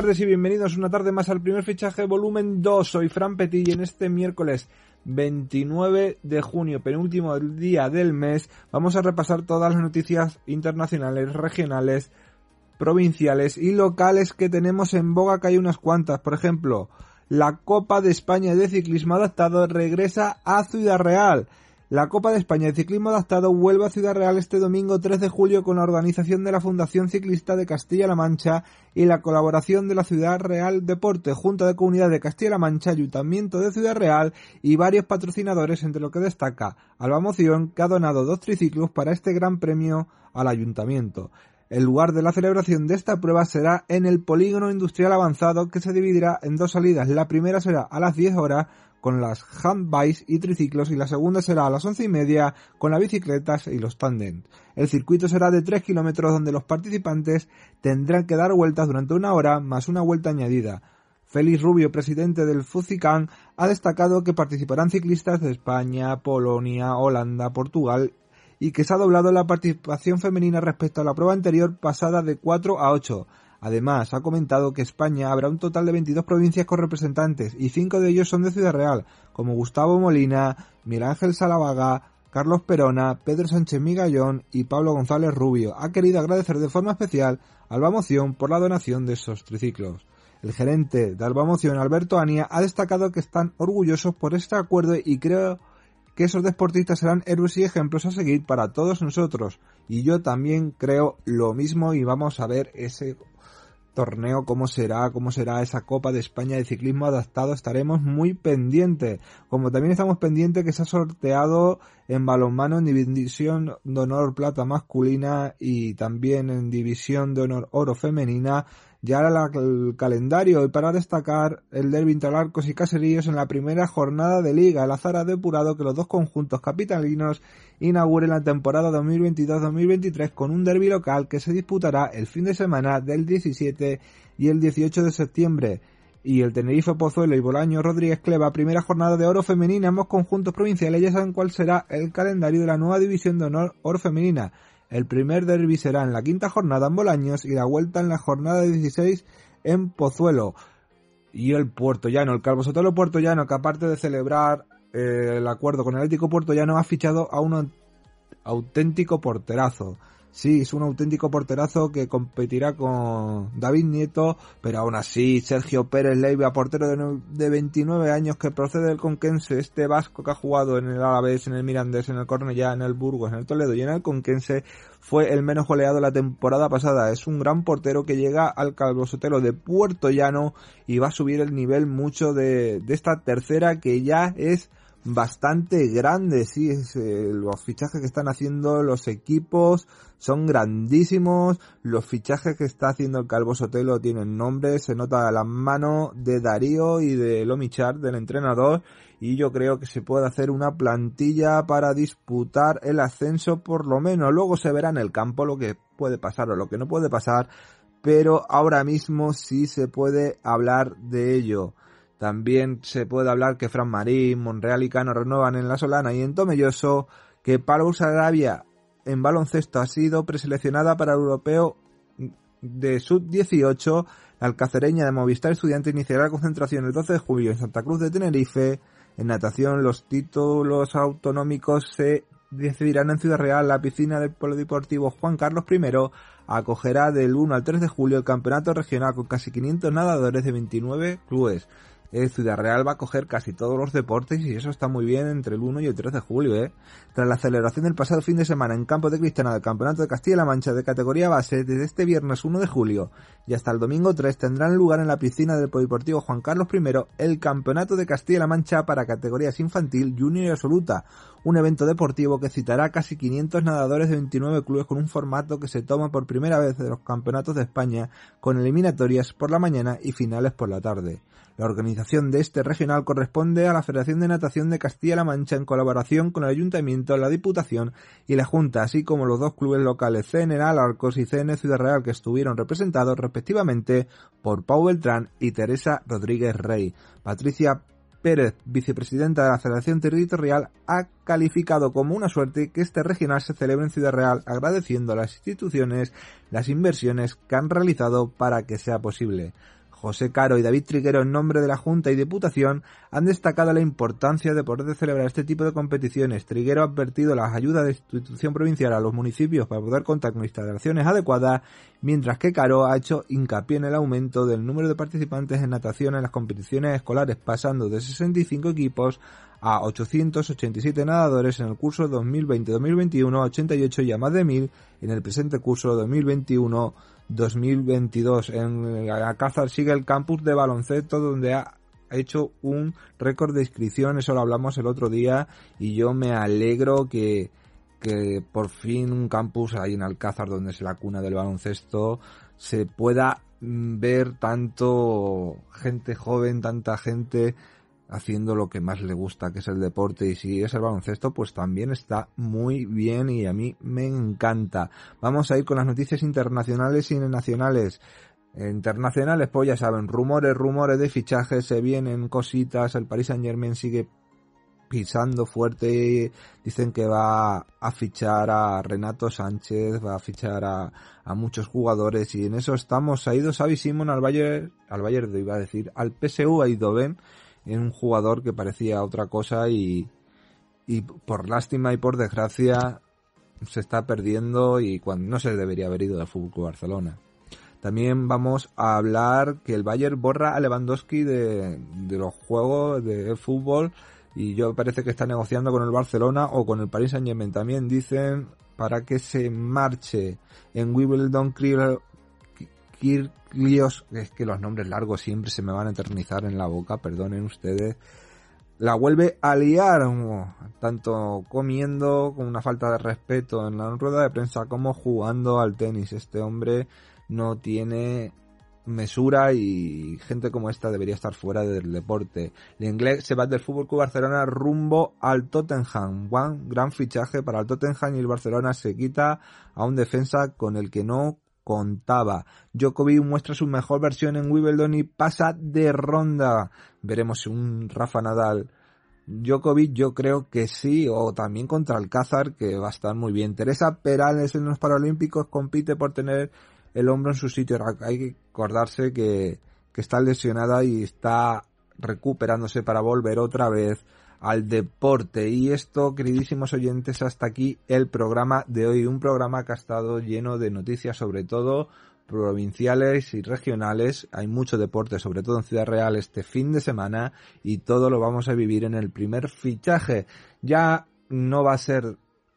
tardes y bienvenidos una tarde más al primer fichaje volumen 2. Soy Fran Petit y en este miércoles 29 de junio, penúltimo día del mes, vamos a repasar todas las noticias internacionales, regionales, provinciales y locales que tenemos en boga, que hay unas cuantas. Por ejemplo, la Copa de España de Ciclismo Adaptado regresa a Ciudad Real. La Copa de España de Ciclismo Adaptado vuelve a Ciudad Real este domingo 3 de julio con la organización de la Fundación Ciclista de Castilla-La Mancha y la colaboración de la Ciudad Real Deporte, Junta de Comunidad de Castilla-La Mancha, Ayuntamiento de Ciudad Real y varios patrocinadores, entre lo que destaca Alba Moción, que ha donado dos triciclos para este gran premio al Ayuntamiento. El lugar de la celebración de esta prueba será en el Polígono Industrial Avanzado que se dividirá en dos salidas. La primera será a las 10 horas con las handbikes y triciclos y la segunda será a las once y media con las bicicletas y los tandem. El circuito será de 3 kilómetros donde los participantes tendrán que dar vueltas durante una hora más una vuelta añadida. Félix Rubio, presidente del FUCICAN, ha destacado que participarán ciclistas de España, Polonia, Holanda, Portugal y que se ha doblado la participación femenina respecto a la prueba anterior pasada de 4 a 8. Además, ha comentado que España habrá un total de 22 provincias con representantes y 5 de ellos son de Ciudad Real, como Gustavo Molina, Miguel Ángel Salavaga, Carlos Perona, Pedro Sánchez Migallón y Pablo González Rubio. Ha querido agradecer de forma especial a Alba Moción por la donación de esos triciclos. El gerente de Alba Moción, Alberto Ania, ha destacado que están orgullosos por este acuerdo y creo que esos deportistas serán héroes y ejemplos a seguir para todos nosotros. Y yo también creo lo mismo y vamos a ver ese torneo, cómo será, cómo será esa Copa de España de ciclismo adaptado, estaremos muy pendientes. Como también estamos pendientes que se ha sorteado en balonmano en división de honor plata masculina y también en división de honor oro femenina ya era el calendario y para destacar el derbi entre Arcos y Caseríos en la primera jornada de liga. El azar ha depurado que los dos conjuntos capitalinos inauguren la temporada 2022-2023 con un derby local que se disputará el fin de semana del 17 y el 18 de septiembre. Y el Tenerife Pozuelo y Bolaño Rodríguez Cleva, primera jornada de oro femenina, ambos conjuntos provinciales ya saben cuál será el calendario de la nueva división de honor oro femenina. El primer derby será en la quinta jornada en Bolaños y la vuelta en la jornada 16 en Pozuelo. Y el Puerto Llano, el Calvo Sotelo Puerto Llano, que aparte de celebrar eh, el acuerdo con el Atlético Puerto Llano, ha fichado a un auténtico porterazo. Sí, es un auténtico porterazo que competirá con David Nieto, pero aún así Sergio Pérez Leiva, portero de, 29 años que procede del Conquense, este vasco que ha jugado en el Alavés, en el Mirandés, en el Cornellá, en el Burgos, en el Toledo y en el Conquense, fue el menos goleado la temporada pasada. Es un gran portero que llega al Calvo Sotelo de Puerto Llano y va a subir el nivel mucho de, de esta tercera que ya es bastante grande, sí, eh, los fichajes que están haciendo los equipos son grandísimos, los fichajes que está haciendo el Calvo Sotelo tienen nombre, se nota la mano de Darío y de Lomichar, del entrenador, y yo creo que se puede hacer una plantilla para disputar el ascenso por lo menos, luego se verá en el campo lo que puede pasar o lo que no puede pasar, pero ahora mismo sí se puede hablar de ello. También se puede hablar que Fran Marín, Monreal y Cano renuevan en La Solana y en Tomelloso, que Palau Sarabia en baloncesto ha sido preseleccionada para el europeo de sub-18. La alcacereña de Movistar Estudiante iniciará la concentración el 12 de julio en Santa Cruz de Tenerife. En natación, los títulos autonómicos se decidirán en Ciudad Real. La piscina del Polideportivo Juan Carlos I acogerá del 1 al 3 de julio el campeonato regional con casi 500 nadadores de 29 clubes eh, Ciudad Real va a coger casi todos los deportes y eso está muy bien entre el 1 y el 3 de julio. ¿eh? Tras la celebración del pasado fin de semana en Campo de Cristiana del Campeonato de Castilla-La Mancha de categoría base, desde este viernes 1 de julio y hasta el domingo 3 tendrán lugar en la piscina del Polideportivo Juan Carlos I el Campeonato de Castilla-La Mancha para categorías infantil, junior y absoluta, un evento deportivo que citará casi 500 nadadores de 29 clubes con un formato que se toma por primera vez de los campeonatos de España con eliminatorias por la mañana y finales por la tarde. La organización de este regional corresponde a la Federación de Natación de Castilla-La Mancha en colaboración con el Ayuntamiento, la Diputación y la Junta, así como los dos clubes locales CN Alarcos y CN Ciudad Real que estuvieron representados respectivamente por Pau Beltrán y Teresa Rodríguez Rey. Patricia Pérez, vicepresidenta de la Federación Territorial, ha calificado como una suerte que este regional se celebre en Ciudad Real, agradeciendo a las instituciones las inversiones que han realizado para que sea posible. José Caro y David Triguero, en nombre de la Junta y Diputación, han destacado la importancia de poder celebrar este tipo de competiciones. Triguero ha advertido las ayudas de institución provincial a los municipios para poder contar con instalaciones adecuadas, mientras que Caro ha hecho hincapié en el aumento del número de participantes en natación en las competiciones escolares, pasando de 65 equipos a 887 nadadores en el curso 2020-2021, 88 y a más de 1000 en el presente curso 2021-2022. En Alcázar sigue el campus de baloncesto donde ha hecho un récord de inscripción, eso lo hablamos el otro día y yo me alegro que, que por fin un campus ahí en Alcázar donde es la cuna del baloncesto se pueda mm, ver tanto gente joven, tanta gente haciendo lo que más le gusta, que es el deporte, y si es el baloncesto, pues también está muy bien y a mí me encanta. Vamos a ir con las noticias internacionales y nacionales. Internacionales, pues ya saben, rumores, rumores de fichajes, se vienen cositas, el Paris Saint Germain sigue pisando fuerte, dicen que va a fichar a Renato Sánchez, va a fichar a, a muchos jugadores y en eso estamos, ha ido Xavi Simon al Bayern, al Bayern iba a decir, al PSU ha ven en un jugador que parecía otra cosa y, y por lástima y por desgracia se está perdiendo y cuando no se debería haber ido del Fútbol Barcelona. También vamos a hablar que el Bayern borra a Lewandowski de, de los juegos de fútbol y yo parece que está negociando con el Barcelona o con el Paris Saint Germain. También dicen para que se marche en Wimbledon Kirlios, es que los nombres largos siempre se me van a eternizar en la boca, perdonen ustedes, la vuelve a liar, tanto comiendo con una falta de respeto en la rueda de prensa como jugando al tenis. Este hombre no tiene mesura y gente como esta debería estar fuera del deporte. El inglés se va del Fútbol Club Barcelona rumbo al Tottenham. One gran fichaje para el Tottenham y el Barcelona se quita a un defensa con el que no contaba. Djokovic muestra su mejor versión en Wimbledon y pasa de ronda. Veremos un Rafa Nadal. Djokovic yo creo que sí, o también contra Alcázar, que va a estar muy bien. Teresa Perales en los Paralímpicos compite por tener el hombro en su sitio. Hay que acordarse que, que está lesionada y está recuperándose para volver otra vez al deporte. Y esto, queridísimos oyentes, hasta aquí el programa de hoy. Un programa que ha estado lleno de noticias, sobre todo provinciales y regionales. Hay mucho deporte, sobre todo en Ciudad Real, este fin de semana y todo lo vamos a vivir en el primer fichaje. Ya no va a ser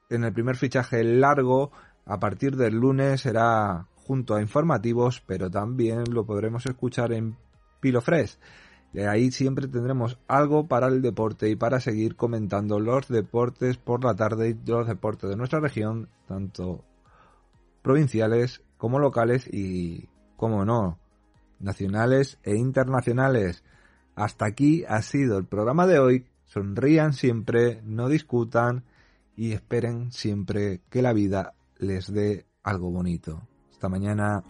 en el primer fichaje largo, a partir del lunes será junto a informativos, pero también lo podremos escuchar en Pilofres. Ahí siempre tendremos algo para el deporte y para seguir comentando los deportes por la tarde y los deportes de nuestra región, tanto provinciales como locales y, como no, nacionales e internacionales. Hasta aquí ha sido el programa de hoy. Sonrían siempre, no discutan y esperen siempre que la vida les dé algo bonito. Hasta mañana.